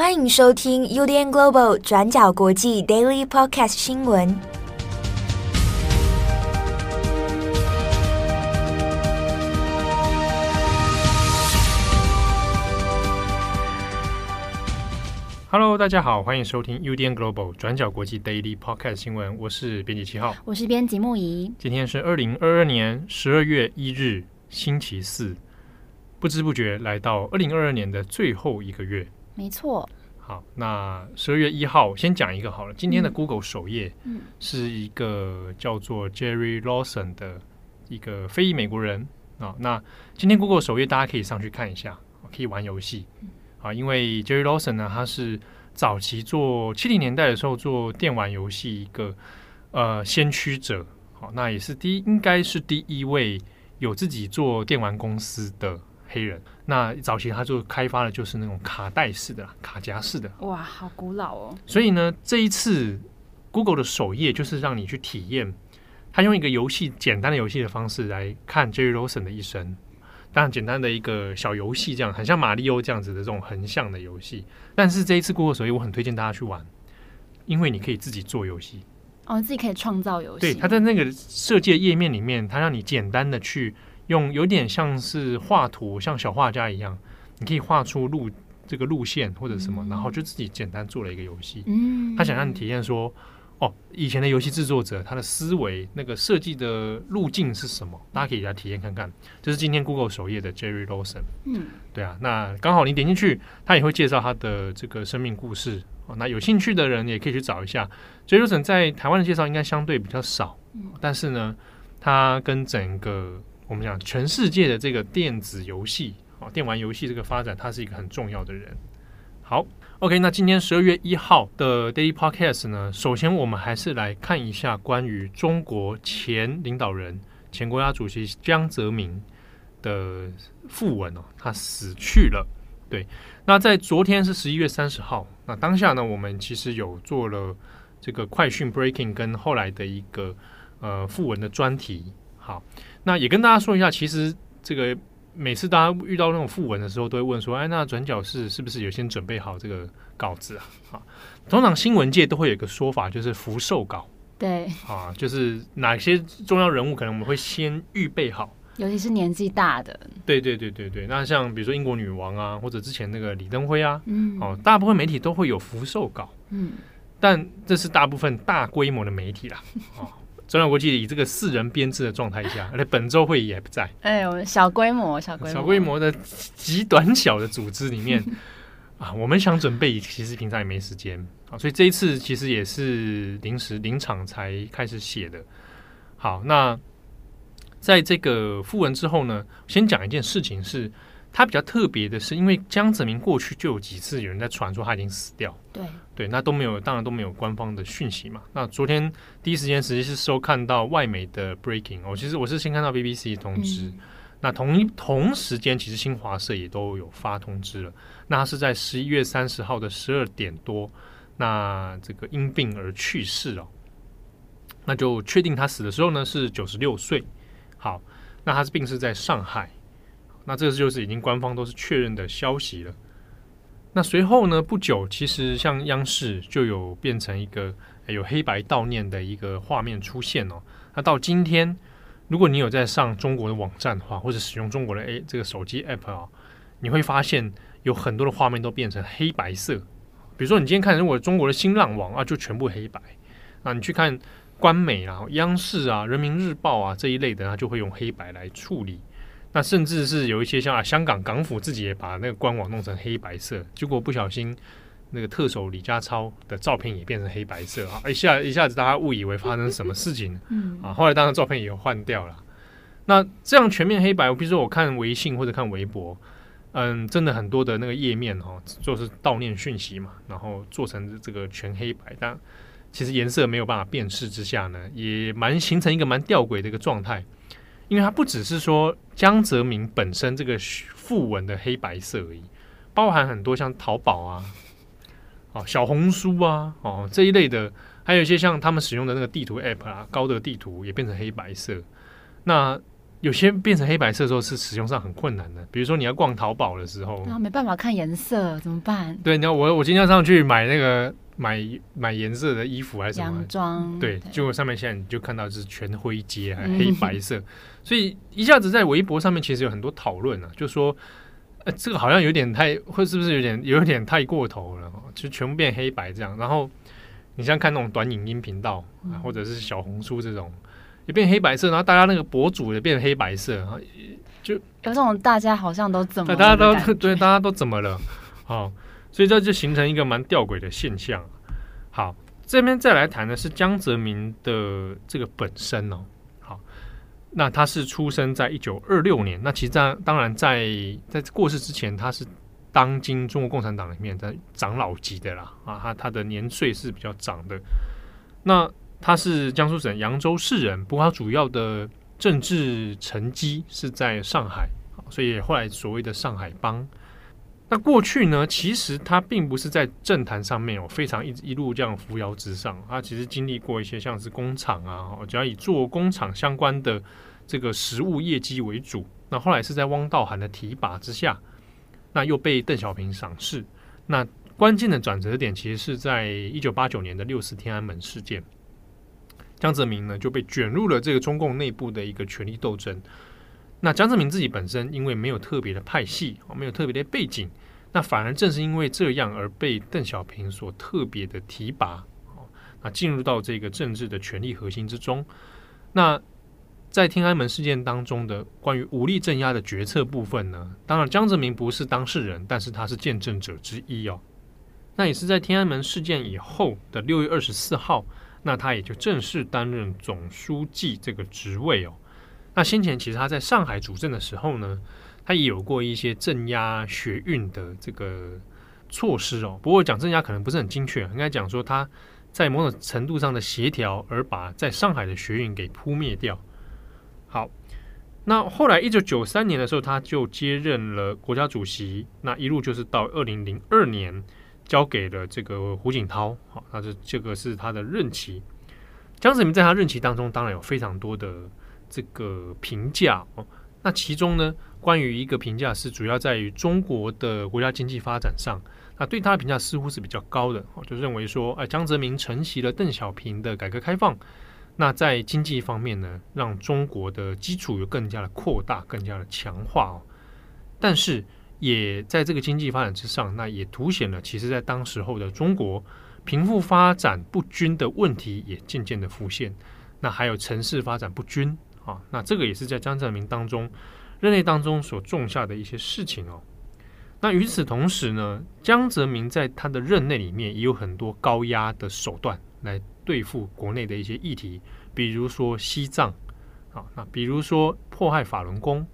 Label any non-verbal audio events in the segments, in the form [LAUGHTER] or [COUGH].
欢迎收听 UDN Global 转角国际 Daily Podcast 新闻。Hello，大家好，欢迎收听 UDN Global 转角国际 Daily Podcast 新闻。我是编辑七号，我是编辑木仪。今天是二零二二年十二月一日，星期四。不知不觉来到二零二二年的最后一个月，没错。好，那十二月一号先讲一个好了。今天的 Google 首页嗯是一个叫做 Jerry Lawson 的一个非裔美国人啊。那今天 Google 首页大家可以上去看一下，可以玩游戏啊。因为 Jerry Lawson 呢，他是早期做七零年代的时候做电玩游戏一个呃先驱者。好，那也是第一，应该是第一位有自己做电玩公司的。黑人，那早期他就开发的就是那种卡带式的、卡夹式的。哇，好古老哦！所以呢，这一次 Google 的首页就是让你去体验，他用一个游戏简单的游戏的方式来看 Jerry Rosen 的一生。当然，简单的一个小游戏，这样很像马里奥这样子的这种横向的游戏。但是这一次 Google 首页，我很推荐大家去玩，因为你可以自己做游戏。哦，自己可以创造游戏。对，他在那个设计的页面里面，他让你简单的去。用有点像是画图，像小画家一样，你可以画出路这个路线或者什么，嗯、然后就自己简单做了一个游戏。嗯，他想让你体验说，哦，以前的游戏制作者他的思维那个设计的路径是什么？大家可以来体验看看。这、就是今天 Google 首页的 Jerry Lawson。嗯，对啊，那刚好你点进去，他也会介绍他的这个生命故事。哦，那有兴趣的人也可以去找一下。Jerry Lawson 在台湾的介绍应该相对比较少，但是呢，他跟整个我们讲全世界的这个电子游戏啊，电玩游戏这个发展，他是一个很重要的人。好，OK，那今天十二月一号的 Daily Podcast 呢，首先我们还是来看一下关于中国前领导人、前国家主席江泽民的訃闻哦，他死去了。对，那在昨天是十一月三十号，那当下呢，我们其实有做了这个快讯 Breaking 跟后来的一个呃訃闻的专题。好，那也跟大家说一下，其实这个每次大家遇到那种副文的时候，都会问说：“哎，那转角是是不是有先准备好这个稿子啊？”啊，通常新闻界都会有一个说法，就是福寿稿。对啊，就是哪些重要人物可能我们会先预备好，尤其是年纪大的。对对对对对，那像比如说英国女王啊，或者之前那个李登辉啊，嗯，哦，大部分媒体都会有福寿稿，嗯，但这是大部分大规模的媒体啦，啊。转角国际以这个四人编制的状态下，[LAUGHS] 而且本周会议也不在。哎，我们小规模、小规模、小规模的极短小的组织里面 [LAUGHS] 啊，我们想准备，其实平常也没时间啊，所以这一次其实也是临时临场才开始写的。好，那在这个訃闻之后呢，先讲一件事情是。他比较特别的是，因为江泽民过去就有几次有人在传说他已经死掉，对对，那都没有，当然都没有官方的讯息嘛。那昨天第一时间实际是收看到外媒的 breaking，哦，其实我是先看到 BBC 通知，嗯、那同一同时间其实新华社也都有发通知了。那他是在十一月三十号的十二点多，那这个因病而去世哦，那就确定他死的时候呢是九十六岁。好，那他是病逝在上海。那这个就是已经官方都是确认的消息了。那随后呢，不久，其实像央视就有变成一个有黑白悼念的一个画面出现哦。那到今天，如果你有在上中国的网站的话，或者使用中国的 A 这个手机 App 啊，你会发现有很多的画面都变成黑白色。比如说，你今天看如果中国的新浪网啊，就全部黑白。那你去看官媒啊、央视啊、人民日报啊这一类的，它就会用黑白来处理。那甚至是有一些像啊，香港港府自己也把那个官网弄成黑白色，结果不小心那个特首李家超的照片也变成黑白色啊，一下一下子大家误以为发生什么事情，嗯啊，后来当然照片也有换掉了。那这样全面黑白，比如说我看微信或者看微博，嗯，真的很多的那个页面哦，就是悼念讯息嘛，然后做成这个全黑白，但其实颜色没有办法辨识之下呢，也蛮形成一个蛮吊诡的一个状态。因为它不只是说江泽民本身这个副文的黑白色而已，包含很多像淘宝啊、哦小红书啊、哦这一类的，还有一些像他们使用的那个地图 App 啊，高德地图也变成黑白色。那有些变成黑白色的时候是使用上很困难的，比如说你要逛淘宝的时候，然后没办法看颜色怎么办？对，你要我我今天要上去买那个买买颜色的衣服还是什么洋装？对，对结果上面现在你就看到是全灰阶还黑白色，嗯、[LAUGHS] 所以一下子在微博上面其实有很多讨论啊，就说呃这个好像有点太，或是不是有点有点太过头了，就全部变黑白这样。然后你像看那种短影音频道啊，或者是小红书这种。也变黑白色，然后大家那个博主也变黑白色，就有这种大家好像都怎么了？大家都 [LAUGHS] 对，大家都怎么了？好，[LAUGHS] 所以这就形成一个蛮吊诡的现象。好，这边再来谈的是江泽民的这个本身哦。好，那他是出生在一九二六年，那其实当当然在在过世之前，他是当今中国共产党里面的长老级的啦啊，他他的年岁是比较长的。那他是江苏省扬州市人，不过他主要的政治成绩是在上海，所以后来所谓的上海帮。那过去呢，其实他并不是在政坛上面有非常一一路这样扶摇直上，他其实经历过一些像是工厂啊，主要以做工厂相关的这个实务业绩为主。那后来是在汪道涵的提拔之下，那又被邓小平赏识。那关键的转折点其实是在一九八九年的六四天安门事件。江泽民呢就被卷入了这个中共内部的一个权力斗争。那江泽民自己本身因为没有特别的派系，没有特别的背景，那反而正是因为这样而被邓小平所特别的提拔，那进入到这个政治的权力核心之中。那在天安门事件当中的关于武力镇压的决策部分呢，当然江泽民不是当事人，但是他是见证者之一哦。那也是在天安门事件以后的六月二十四号。那他也就正式担任总书记这个职位哦。那先前其实他在上海主政的时候呢，他也有过一些镇压学运的这个措施哦。不过讲镇压可能不是很精确，应该讲说他在某种程度上的协调，而把在上海的学运给扑灭掉。好，那后来一九九三年的时候，他就接任了国家主席，那一路就是到二零零二年。交给了这个胡锦涛，好，那这这个是他的任期。江泽民在他任期当中，当然有非常多的这个评价哦。那其中呢，关于一个评价是主要在于中国的国家经济发展上，那对他的评价似乎是比较高的哦，就认为说，哎，江泽民承袭了邓小平的改革开放，那在经济方面呢，让中国的基础有更加的扩大，更加的强化哦。但是，也在这个经济发展之上，那也凸显了，其实，在当时候的中国，贫富发展不均的问题也渐渐的浮现。那还有城市发展不均啊，那这个也是在江泽民当中任内当中所种下的一些事情哦。那与此同时呢，江泽民在他的任内里面也有很多高压的手段来对付国内的一些议题，比如说西藏啊，那比如说迫害法轮功。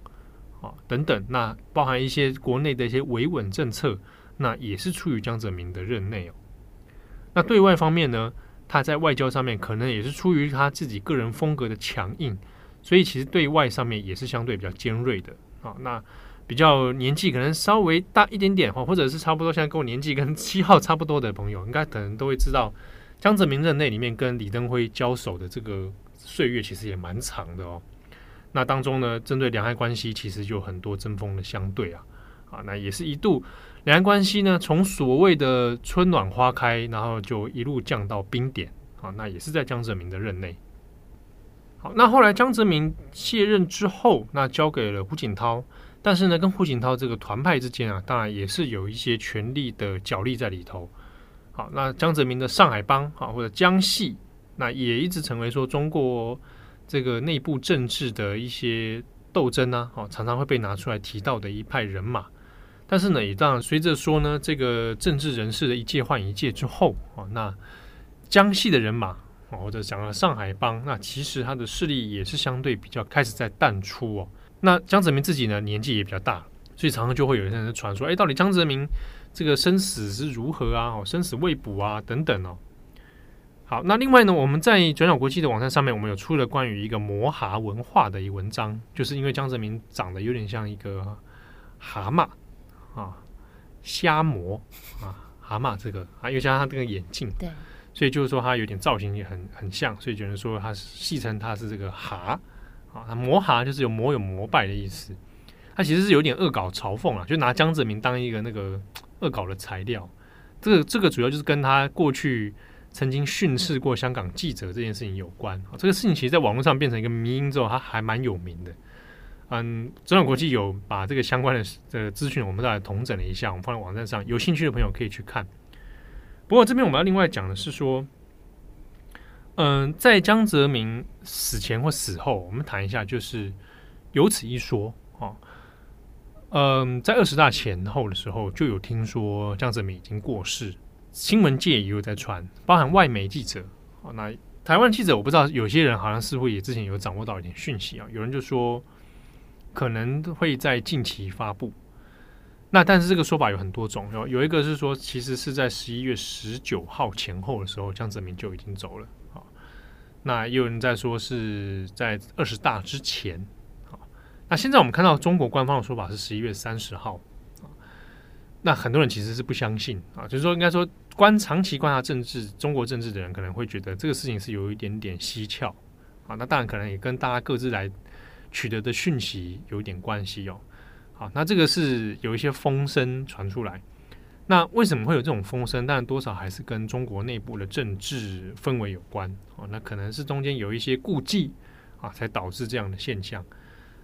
啊，等等，那包含一些国内的一些维稳政策，那也是出于江泽民的任内哦。那对外方面呢，他在外交上面可能也是出于他自己个人风格的强硬，所以其实对外上面也是相对比较尖锐的啊。那比较年纪可能稍微大一点点，或或者是差不多现在跟我年纪跟七号差不多的朋友，应该可能都会知道，江泽民任内里面跟李登辉交手的这个岁月其实也蛮长的哦。那当中呢，针对两岸关系，其实就很多针锋的相对啊，啊，那也是一度两岸关系呢，从所谓的春暖花开，然后就一路降到冰点啊，那也是在江泽民的任内。好，那后来江泽民卸任之后，那交给了胡锦涛，但是呢，跟胡锦涛这个团派之间啊，当然也是有一些权力的角力在里头。好，那江泽民的上海帮啊，或者江系，那也一直成为说中国。这个内部政治的一些斗争呢，哦，常常会被拿出来提到的一派人马。但是呢，也当然随着说呢，这个政治人士的一届换一届之后，哦，那江系的人马，或者讲了上海帮，那其实他的势力也是相对比较开始在淡出哦。那江泽民自己呢，年纪也比较大，所以常常就会有人在传说，哎，到底江泽民这个生死是如何啊？哦，生死未卜啊，等等哦。好，那另外呢，我们在转角国际的网站上面，我们有出了关于一个摩蛤文化的一文章，就是因为江泽民长得有点像一个蛤蟆啊，虾蟆啊，蛤蟆这个啊，又加上他这个眼镜，对，所以就是说它有点造型也很很像，所以有人说它戏称它是这个蛤啊，啊，那摩哈就是有摩有膜拜的意思，它其实是有点恶搞嘲讽啊，就拿江泽民当一个那个恶搞的材料。这个这个主要就是跟他过去曾经训斥过香港记者这件事情有关啊。这个事情其实在网络上变成一个迷因之后，它还蛮有名的。嗯，转角国际有把这个相关的的资讯，我们再来统整了一下，我们放在网站上，有兴趣的朋友可以去看。不过这边我们要另外讲的是说，嗯，在江泽民死前或死后，我们谈一下，就是有此一说啊。嗯，在二十大前后的时候，就有听说江泽民已经过世，新闻界也有在传，包含外媒记者啊。那台湾记者我不知道，有些人好像似乎也之前有掌握到一点讯息啊，有人就说。可能会在近期发布，那但是这个说法有很多种，有有一个是说，其实是在十一月十九号前后的时候，江泽民就已经走了啊。那也有人在说是在二十大之前啊。那现在我们看到中国官方的说法是十一月三十号啊。那很多人其实是不相信啊，就是说应该说观长期观察政治中国政治的人可能会觉得这个事情是有一点点蹊跷啊。那当然可能也跟大家各自来。取得的讯息有一点关系哦，好，那这个是有一些风声传出来，那为什么会有这种风声？但多少还是跟中国内部的政治氛围有关哦，那可能是中间有一些顾忌啊，才导致这样的现象。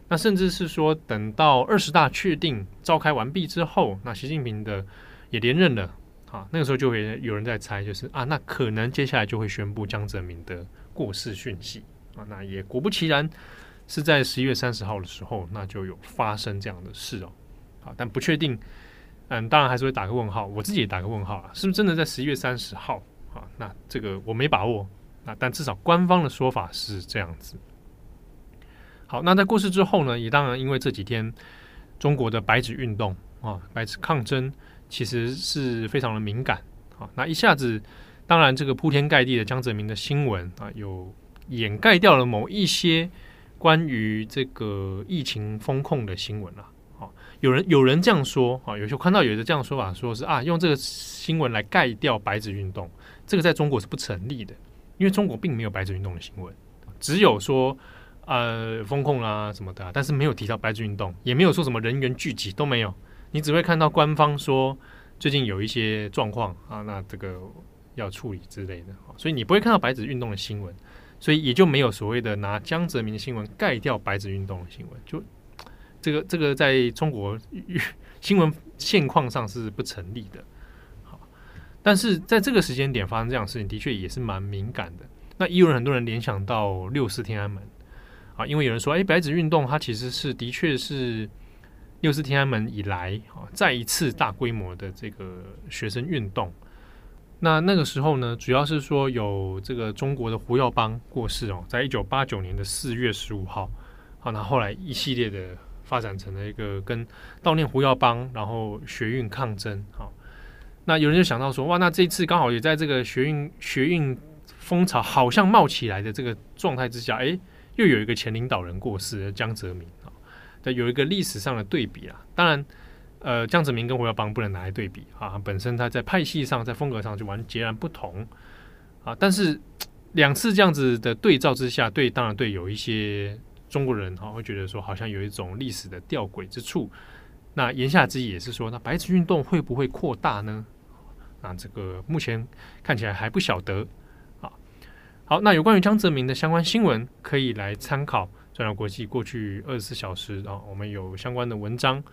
那甚至是说，等到二十大确定召开完毕之后，那习近平的也连任了啊，那个时候就会有人在猜，就是啊，那可能接下来就会宣布江泽民的过世讯息啊，那也果不其然。是在十一月三十号的时候，那就有发生这样的事哦，啊，但不确定，嗯，当然还是会打个问号，我自己也打个问号啊，是不是真的在十一月三十号啊？那这个我没把握，那，但至少官方的说法是这样子。好，那在过世之后呢，也当然因为这几天中国的白纸运动啊，白纸抗争其实是非常的敏感啊，那一下子，当然这个铺天盖地的江泽民的新闻啊，有掩盖掉了某一些。关于这个疫情风控的新闻啊，哦，有人有人这样说啊，有时候看到有的这样说法，说是啊，用这个新闻来盖掉白纸运动，这个在中国是不成立的，因为中国并没有白纸运动的新闻，只有说呃风控啊什么的，但是没有提到白纸运动，也没有说什么人员聚集都没有，你只会看到官方说最近有一些状况啊，那这个要处理之类的，所以你不会看到白纸运动的新闻。所以也就没有所谓的拿江泽民的新闻盖掉白纸运动的新闻，就这个这个在中国新闻现况上是不成立的。好，但是在这个时间点发生这样的事情，的确也是蛮敏感的。那也有人很多人联想到六四天安门啊，因为有人说，哎，白纸运动它其实是的确是六四天安门以来啊再一次大规模的这个学生运动。那那个时候呢，主要是说有这个中国的胡耀邦过世哦，在一九八九年的四月十五号，好，那后来一系列的发展成了一个跟悼念胡耀邦，然后学运抗争，好，那有人就想到说，哇，那这次刚好也在这个学运学运风潮好像冒起来的这个状态之下，哎，又有一个前领导人过世，江泽民啊，对，有一个历史上的对比啊，当然。呃，江泽民跟胡耀邦不能拿来对比啊，本身他在派系上、在风格上就完截然不同啊。但是两次这样子的对照之下，对，当然对有一些中国人哈、啊、会觉得说，好像有一种历史的吊诡之处。那言下之意也是说，那白纸运动会不会扩大呢？那这个目前看起来还不晓得啊。好，那有关于江泽民的相关新闻，可以来参考转角国际过去二十四小时啊，我们有相关的文章。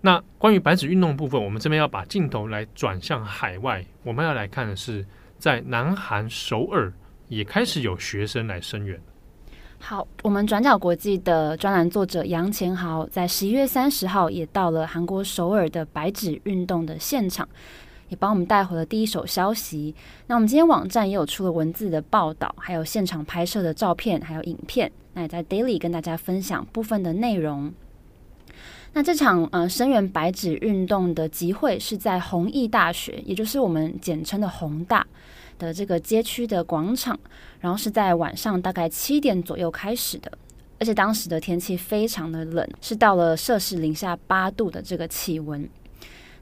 那关于白纸运动部分，我们这边要把镜头来转向海外，我们要来看的是，在南韩首尔也开始有学生来声援。好，我们转角国际的专栏作者杨干豪在十一月三十号也到了韩国首尔的白纸运动的现场，也帮我们带回了第一手消息。那我们今天网站也有出了文字的报道，还有现场拍摄的照片，还有影片。那也在 Daily 跟大家分享部分的内容。那这场呃声援白纸运动的集会是在弘毅大学，也就是我们简称的弘大的这个街区的广场，然后是在晚上大概七点左右开始的，而且当时的天气非常的冷，是到了摄氏零下八度的这个气温。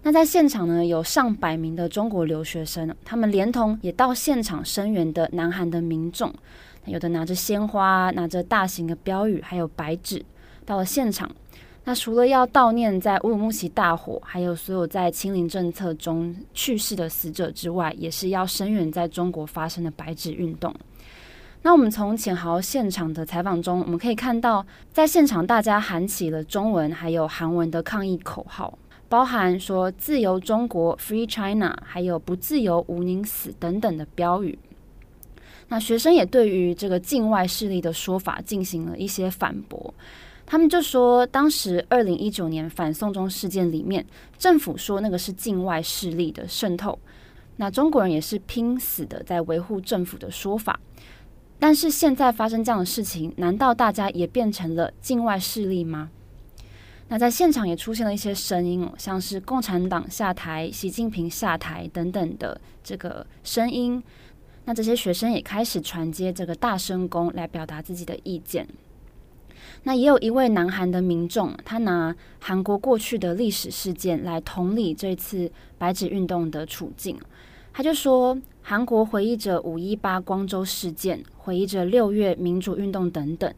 那在现场呢，有上百名的中国留学生，他们连同也到现场声援的南韩的民众。有的拿着鲜花，拿着大型的标语，还有白纸，到了现场。那除了要悼念在乌鲁木齐大火，还有所有在清零政策中去世的死者之外，也是要声援在中国发生的白纸运动。那我们从浅豪现场的采访中，我们可以看到，在现场大家喊起了中文还有韩文的抗议口号，包含说“自由中国 ”（Free China） 还有“不自由，无宁死”等等的标语。那学生也对于这个境外势力的说法进行了一些反驳。他们就说，当时二零一九年反送中事件里面，政府说那个是境外势力的渗透，那中国人也是拼死的在维护政府的说法。但是现在发生这样的事情，难道大家也变成了境外势力吗？那在现场也出现了一些声音，像是共产党下台、习近平下台等等的这个声音。那这些学生也开始传接这个大声公来表达自己的意见。那也有一位南韩的民众，他拿韩国过去的历史事件来同理这次白纸运动的处境。他就说，韩国回忆着五一八光州事件，回忆着六月民主运动等等。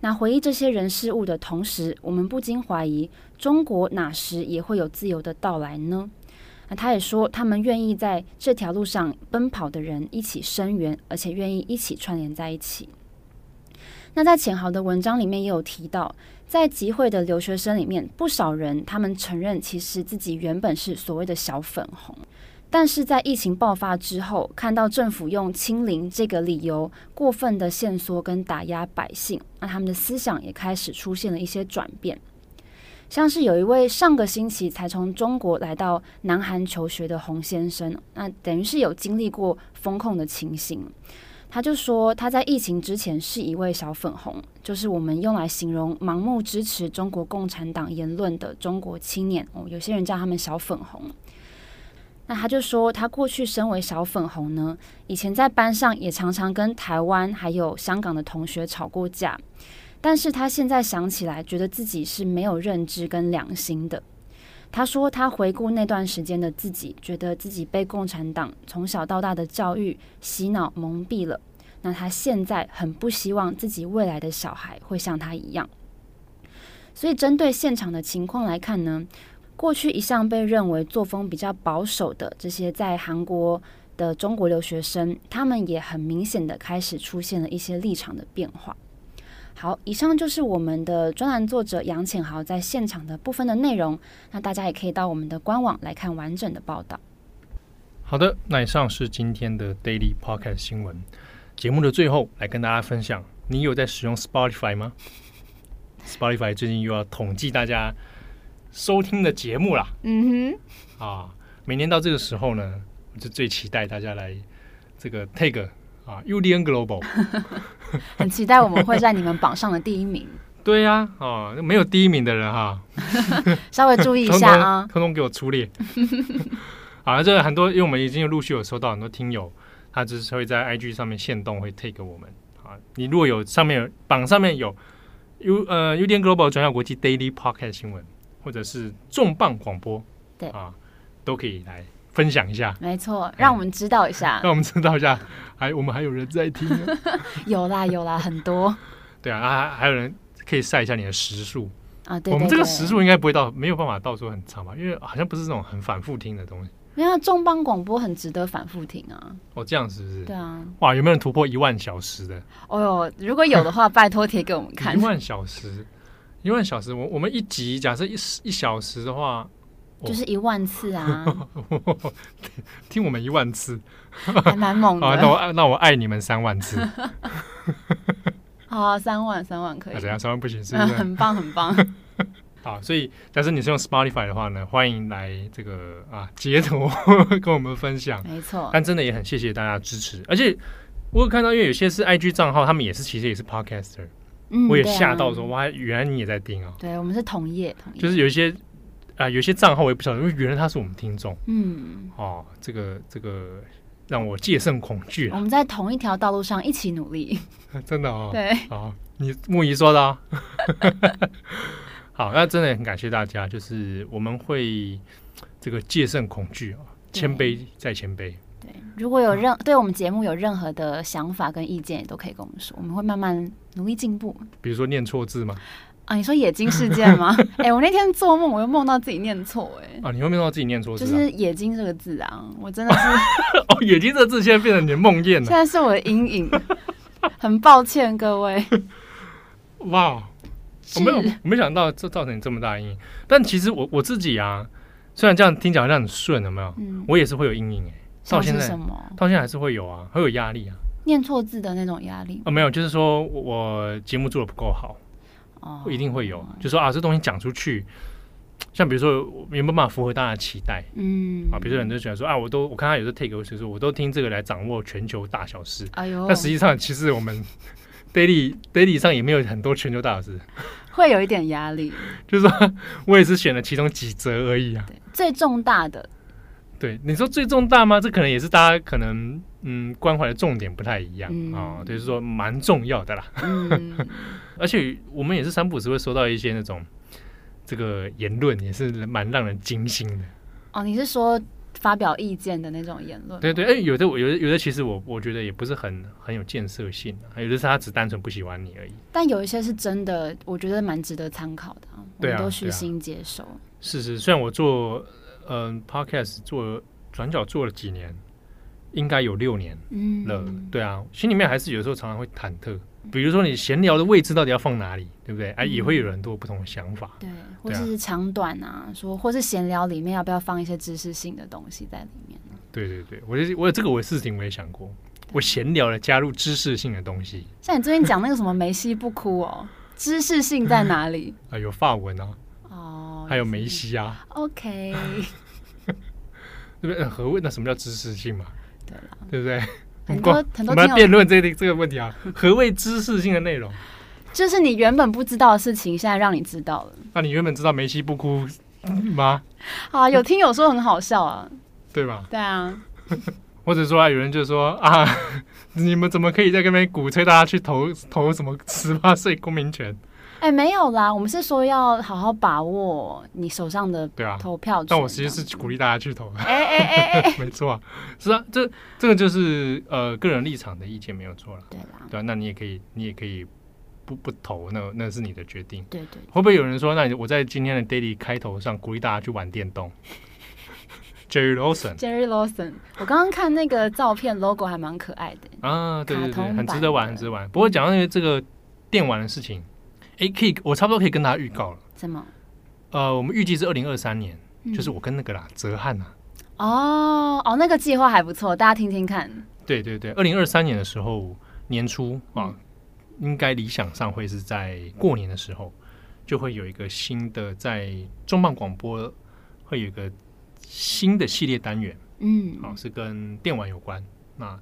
那回忆这些人事物的同时，我们不禁怀疑，中国哪时也会有自由的到来呢？那他也说，他们愿意在这条路上奔跑的人一起声援，而且愿意一起串联在一起。那在浅豪的文章里面也有提到，在集会的留学生里面，不少人他们承认，其实自己原本是所谓的小粉红，但是在疫情爆发之后，看到政府用清零这个理由过分的限缩跟打压百姓，那他们的思想也开始出现了一些转变。像是有一位上个星期才从中国来到南韩求学的洪先生，那等于是有经历过封控的情形。他就说，他在疫情之前是一位小粉红，就是我们用来形容盲目支持中国共产党言论的中国青年哦。有些人叫他们小粉红。那他就说，他过去身为小粉红呢，以前在班上也常常跟台湾还有香港的同学吵过架，但是他现在想起来，觉得自己是没有认知跟良心的。他说，他回顾那段时间的自己，觉得自己被共产党从小到大的教育洗脑蒙蔽了。那他现在很不希望自己未来的小孩会像他一样。所以，针对现场的情况来看呢，过去一向被认为作风比较保守的这些在韩国的中国留学生，他们也很明显的开始出现了一些立场的变化。好，以上就是我们的专栏作者杨浅豪在现场的部分的内容。那大家也可以到我们的官网来看完整的报道。好的，那以上是今天的 Daily Podcast 新闻。节目的最后，来跟大家分享，你有在使用 Spotify 吗？Spotify 最近又要统计大家收听的节目啦。嗯哼，啊，每年到这个时候呢，我就最期待大家来这个 Take 啊，UDN Global。[LAUGHS] 很期待我们会在你们榜上的第一名。对呀、啊，哦，没有第一名的人哈，[LAUGHS] 稍微注意一下啊，通通，给我出列。[LAUGHS] 啊，这个很多，因为我们已经有陆续有收到很多听友，他只是会在 IG 上面限动会 take 我们啊。你如果有上面有榜上面有 U 呃 UDN Global 转角国际 Daily Podcast 新闻，或者是重磅广播，对啊，都可以来分享一下。没错，让我们知道一下，[LAUGHS] 让我们知道一下。还我们还有人在听，[LAUGHS] 有啦有啦，很多。对啊，啊还有人可以晒一下你的时数啊。对，对，对，我们这个时数应该不会到，没有办法到时候很长吧？因为好像不是这种很反复听的东西。没有重磅广播很值得反复听啊。哦，这样是不是？对啊。哇，有没有人突破一万小时的？哦哟，如果有的话，拜托贴给我们看。[LAUGHS] 一万小时，一万小时，我我们一集假设一一小时的话。就是一万次啊！[LAUGHS] 听我们一万次，还蛮猛的。[LAUGHS] 那我那我爱你们三万次。好、啊，三万三万可以。怎样？三万不行是不是？很棒很棒。好，所以假设你是用 Spotify 的话呢，欢迎来这个啊截图 [LAUGHS] 跟我们分享。没错。但真的也很谢谢大家支持，而且我有看到，因为有些是 IG 账号，他们也是其实也是 Podcaster，、嗯、我也吓到说、啊、哇，原来你也在听啊！对，我们是同业，同业就是有一些。啊、呃，有些账号我也不晓得，因为原来他是我们听众。嗯，哦，这个这个让我戒慎恐惧。我们在同一条道路上一起努力，[LAUGHS] 真的哦。对，哦，你木仪说的、哦。[LAUGHS] 好，那真的很感谢大家，就是我们会这个戒慎恐惧啊，谦卑再谦卑。对。如果有任对我们节目有任何的想法跟意见，也都可以跟我们说，我们会慢慢努力进步。比如说念错字吗？啊，你说冶金事件吗？[LAUGHS] 哎、欸，我那天做梦，我又梦到自己念错，哎，啊，你会梦到自己念错字、啊？就是“冶金”这个字啊，我真的是 [LAUGHS] 哦，“冶金”这个字现在变成你的梦魇了，现在是我的阴影，[LAUGHS] 很抱歉各位。哇，我没有，我没想到这造成你这么大阴影。但其实我我自己啊，虽然这样听起来好像很顺，有没有？嗯，我也是会有阴影哎，到现在，到现在还是会有啊，会有压力啊，念错字的那种压力。啊，没有，就是说我节目做的不够好。哦，一定会有，就说啊，这东西讲出去，像比如说有没有办法符合大家的期待？嗯，啊，比如说很多人就喜欢说啊，我都我看他有时候 take，就是说我都听这个来掌握全球大小事。哎呦，但实际上其实我们 daily daily 上也没有很多全球大小事，会有一点压力。[LAUGHS] 就是说我也是选了其中几则而已啊。最重大的，对你说最重大吗？这可能也是大家可能嗯关怀的重点不太一样啊，就是说蛮重要的啦。嗯 [LAUGHS] 而且我们也是三不时会收到一些那种这个言论，也是蛮让人惊心的。哦，你是说发表意见的那种言论？对对，哎，有的有的有的，其实我我觉得也不是很很有建设性，有的是他只单纯不喜欢你而已。但有一些是真的，我觉得蛮值得参考的，我们都虚心接受。是是，虽然我做嗯 Podcast 做转角做了几年，应该有六年了，嗯，对啊，心里面还是有时候常常会忐忑。比如说你闲聊的位置到底要放哪里，对不对？哎、啊，也会有很多不同的想法。对，或者是长短啊，说或是闲聊里面要不要放一些知识性的东西在里面呢？对对对，我我这个我事情我也想过，我闲聊了加入知识性的东西。像你最近讲那个什么梅西不哭哦，知识性在哪里？[LAUGHS] 啊，有法文啊，哦，还有梅西啊。OK，[LAUGHS] 对不对？何谓那什么叫知识性嘛？对了，对不对？很多很多，我们来辩论这个这个问题啊，[LAUGHS] 何谓知识性的内容？就是你原本不知道的事情，现在让你知道了。那你原本知道梅西不哭吗？[LAUGHS] 啊，有听有说很好笑啊，对吧？对啊，[LAUGHS] 或者说啊，有人就说啊，你们怎么可以在那边鼓吹大家去投投什么十八岁公民权？哎，没有啦，我们是说要好好把握你手上的对啊投票权。但我其实是鼓励大家去投。哎哎哎哎，[LAUGHS] 没错，是啊，这这个就是呃个人立场的意见，没有错了。对啦，对啊，那你也可以，你也可以不不投，那那是你的决定。对对。会不会有人说，那我在今天的 daily 开头上鼓励大家去玩电动？Jerry Lawson，Jerry Lawson，我刚刚看那个照片，logo 还蛮可爱的啊，对对对，很值得玩，很值得玩。不过讲到那个这个电玩的事情。哎，可以，我差不多可以跟大家预告了。怎么？呃，我们预计是二零二三年，嗯、就是我跟那个啦，泽汉呐。哦哦，那个计划还不错，大家听听看。对对对，二零二三年的时候年初啊，嗯、应该理想上会是在过年的时候，就会有一个新的在重磅广播会有一个新的系列单元。嗯，啊，是跟电玩有关。那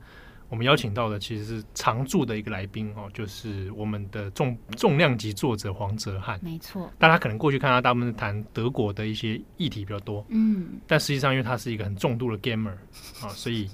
我们邀请到的其实是常驻的一个来宾哦，就是我们的重重量级作者黄泽汉。没错，大家可能过去看他大部分是谈德国的一些议题比较多，嗯，但实际上因为他是一个很重度的 gamer 啊，所以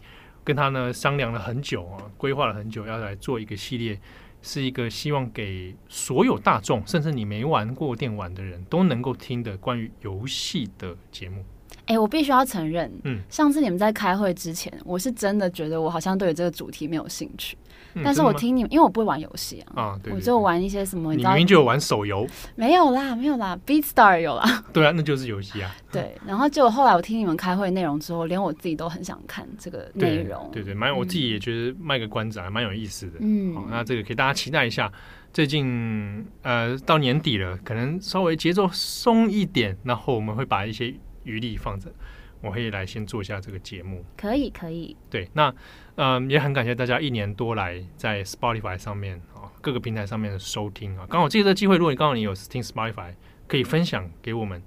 跟他呢商量了很久啊，规划了很久，要来做一个系列，是一个希望给所有大众，甚至你没玩过电玩的人都能够听的关于游戏的节目。哎、欸，我必须要承认，嗯，上次你们在开会之前，我是真的觉得我好像对这个主题没有兴趣。嗯、但是我听你们，因为我不会玩游戏啊，啊对我就玩一些什么，你明明就有玩手游，没有啦，没有啦，BeatStar 有啦，对啊，那就是游戏啊。[LAUGHS] 对，然后结果后来我听你们开会内容之后，连我自己都很想看这个内容。对对，蛮，我自己也觉得卖个关子还蛮有意思的。嗯，好，那这个给大家期待一下。最近呃，到年底了，可能稍微节奏松一点，然后我们会把一些。余力放着，我可以来先做一下这个节目。可以，可以。对，那嗯，也很感谢大家一年多来在 Spotify 上面啊，各个平台上面的收听啊。刚好借这个机会，如果你刚好你有听 Spotify，可以分享给我们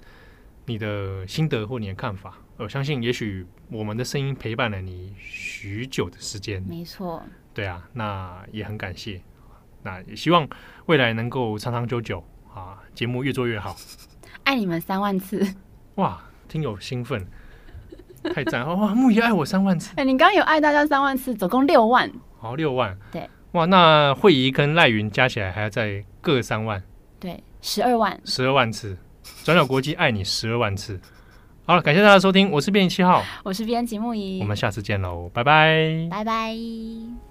你的心得或你的看法。我相信，也许我们的声音陪伴了你许久的时间。没错。对啊，那也很感谢。那也希望未来能够长长久久啊，节目越做越好。爱你们三万次。哇！听友兴奋，[LAUGHS] 太赞！哇，木姨爱我三万次。哎、欸，你刚刚有爱大家三万次，总共六万。好，六万。对。哇，那慧仪跟赖云加起来还要再各三万。对，十二万。十二万次，转角国际爱你十二万次。好了，感谢大家收听，我是编辑七号，我是编辑木仪，我们下次见喽，拜拜，拜拜。